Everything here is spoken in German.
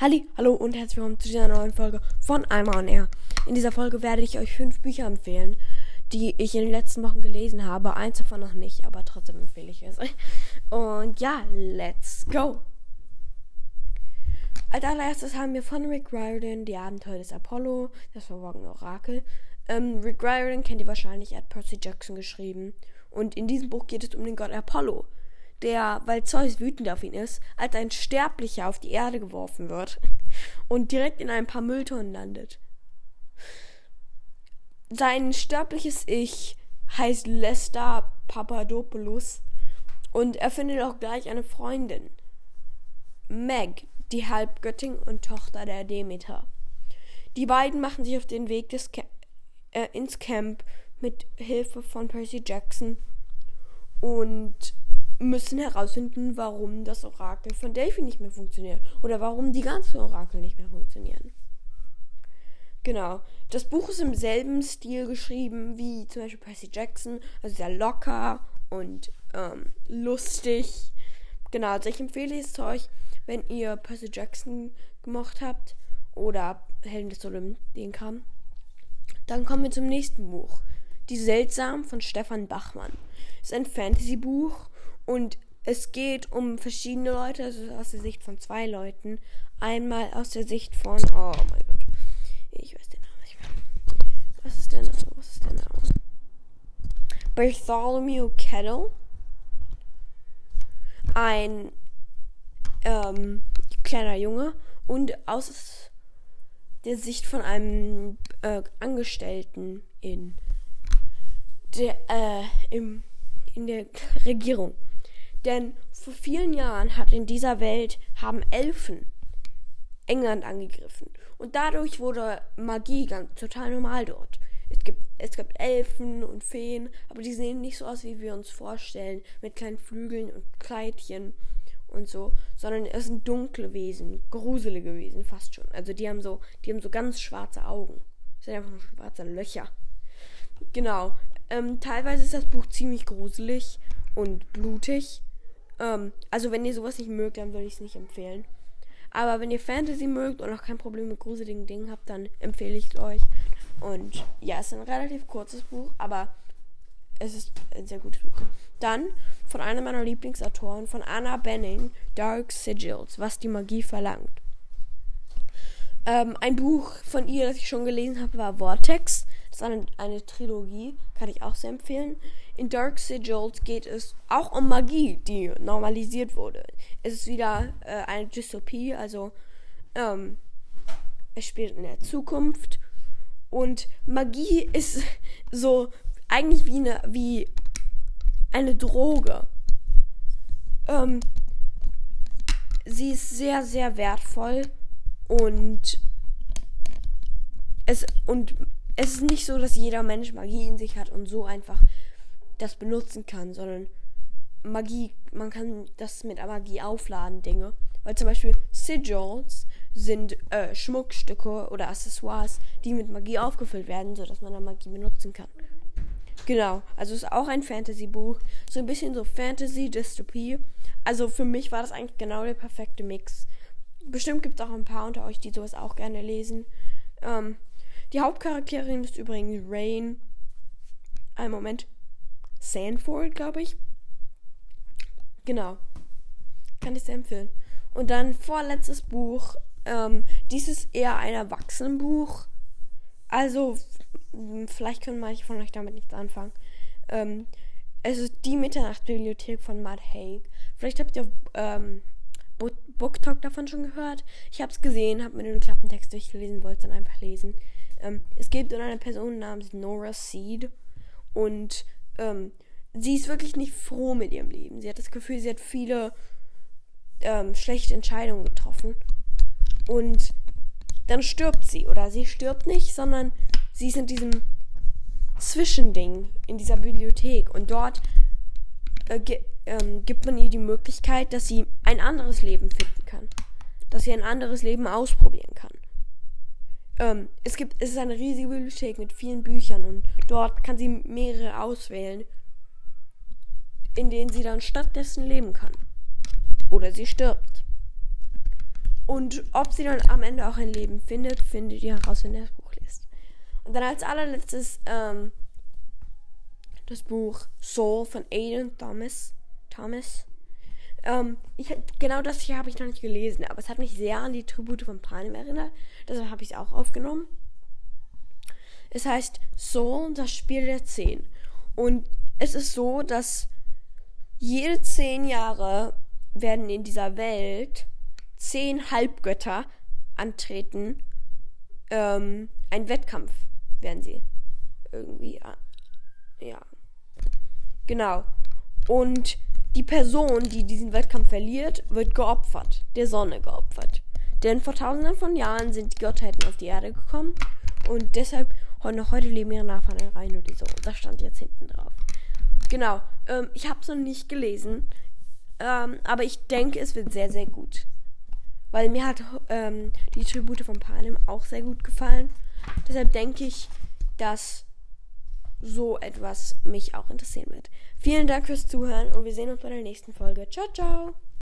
Halli, hallo und herzlich willkommen zu dieser neuen Folge von Einmal on Air. In dieser Folge werde ich euch fünf Bücher empfehlen, die ich in den letzten Wochen gelesen habe. Eins davon noch nicht, aber trotzdem empfehle ich es. Und ja, let's go! Als allererstes haben wir von Rick Riordan die Abenteuer des Apollo, das verborgene Orakel. Ähm, Rick Riordan kennt ihr wahrscheinlich, er hat Percy Jackson geschrieben. Und in diesem Buch geht es um den Gott Apollo der, weil Zeus wütend auf ihn ist, als ein Sterblicher auf die Erde geworfen wird und direkt in ein paar Mülltonnen landet. Sein sterbliches Ich heißt Lester Papadopoulos und er findet auch gleich eine Freundin, Meg, die Halbgöttin und Tochter der Demeter. Die beiden machen sich auf den Weg des Ca äh, ins Camp mit Hilfe von Percy Jackson und müssen herausfinden, warum das Orakel von Delphi nicht mehr funktioniert oder warum die ganzen Orakel nicht mehr funktionieren. Genau. Das Buch ist im selben Stil geschrieben wie zum Beispiel Percy Jackson, also sehr locker und ähm, lustig. Genau, also ich empfehle es euch, wenn ihr Percy Jackson gemocht habt oder Helden des Olymp, den kam. Dann kommen wir zum nächsten Buch. Die Seltsam von Stefan Bachmann. Ist ein Fantasy-Buch und es geht um verschiedene Leute, also aus der Sicht von zwei Leuten. Einmal aus der Sicht von. Oh mein Gott. Ich weiß den Namen nicht mehr. Was ist der Name? Was ist der Name? Bartholomew Kettle. Ein ähm, kleiner Junge. Und aus der Sicht von einem äh, Angestellten in der, äh, im, in der Regierung. Denn vor vielen Jahren hat in dieser Welt haben Elfen England angegriffen. Und dadurch wurde Magie ganz total normal dort. Es gibt, es gibt Elfen und Feen, aber die sehen nicht so aus, wie wir uns vorstellen, mit kleinen Flügeln und Kleidchen und so, sondern es sind dunkle Wesen, gruselige Wesen fast schon. Also die haben so, die haben so ganz schwarze Augen. Das sind einfach nur schwarze Löcher. Genau. Ähm, teilweise ist das Buch ziemlich gruselig und blutig. Ähm, also wenn ihr sowas nicht mögt, dann würde ich es nicht empfehlen. Aber wenn ihr Fantasy mögt und auch kein Problem mit gruseligen Dingen habt, dann empfehle ich es euch. Und ja, es ist ein relativ kurzes Buch, aber es ist ein sehr gutes Buch. Dann von einer meiner Lieblingsautoren, von Anna Benning, Dark Sigils, was die Magie verlangt. Ähm, ein Buch von ihr, das ich schon gelesen habe, war Vortex. Ist eine, eine Trilogie, kann ich auch sehr empfehlen. In Dark Sigils geht es auch um Magie, die normalisiert wurde. Es ist wieder äh, eine Dystopie, also ähm, es spielt in der Zukunft und Magie ist so eigentlich wie eine wie eine Droge. Ähm, sie ist sehr sehr wertvoll und es und es ist nicht so, dass jeder Mensch Magie in sich hat und so einfach das benutzen kann, sondern Magie, man kann das mit Magie aufladen, Dinge. Weil zum Beispiel Sigils sind äh, Schmuckstücke oder Accessoires, die mit Magie aufgefüllt werden, sodass man da Magie benutzen kann. Genau, also ist auch ein Fantasy-Buch. So ein bisschen so Fantasy-Dystopie. Also für mich war das eigentlich genau der perfekte Mix. Bestimmt gibt es auch ein paar unter euch, die sowas auch gerne lesen. Ähm, die Hauptcharakterin ist übrigens Rain. Ein Moment. Sanford, glaube ich. Genau. Kann ich sehr empfehlen. Und dann vorletztes Buch. Ähm, dies ist eher ein Erwachsenenbuch. Also, vielleicht können manche von euch damit nichts anfangen. Ähm, es ist die Mitternachtsbibliothek von Matt Haig. Vielleicht habt ihr ähm, Book Talk davon schon gehört. Ich habe es gesehen, habe mir den Klappentext durchgelesen, wollte es dann einfach lesen. Ähm, es um eine Person namens Nora Seed und ähm, sie ist wirklich nicht froh mit ihrem Leben. Sie hat das Gefühl, sie hat viele ähm, schlechte Entscheidungen getroffen. Und dann stirbt sie. Oder sie stirbt nicht, sondern sie ist in diesem Zwischending, in dieser Bibliothek. Und dort äh, ähm, gibt man ihr die Möglichkeit, dass sie ein anderes Leben finden kann. Dass sie ein anderes Leben ausprobieren kann. Ähm, es gibt, es ist eine riesige Bibliothek mit vielen Büchern und dort kann sie mehrere auswählen, in denen sie dann stattdessen leben kann. Oder sie stirbt. Und ob sie dann am Ende auch ein Leben findet, findet ihr heraus, wenn ihr das Buch liest. Und dann als allerletztes ähm, das Buch Soul von Aidan Thomas. Thomas. Ähm, ich, genau das hier habe ich noch nicht gelesen, aber es hat mich sehr an die Tribute von Panem erinnert. Deshalb habe ich es auch aufgenommen. Es heißt Soul, das Spiel der Zehn. Und es ist so, dass jede zehn Jahre werden in dieser Welt zehn Halbgötter antreten. Ähm, ein Wettkampf werden sie irgendwie. Ja. Genau. Und die Person, die diesen Wettkampf verliert, wird geopfert, der Sonne geopfert. Denn vor tausenden von Jahren sind die Gottheiten auf die Erde gekommen und deshalb noch heute leben ihre Nachfahren in Reihen die so. Das stand jetzt hinten drauf. Genau. Ähm, ich habe es noch nicht gelesen, ähm, aber ich denke, es wird sehr, sehr gut. Weil mir hat ähm, die Tribute von Panem auch sehr gut gefallen. Deshalb denke ich, dass so etwas mich auch interessieren wird. Vielen Dank fürs Zuhören und wir sehen uns bei der nächsten Folge. Ciao, ciao!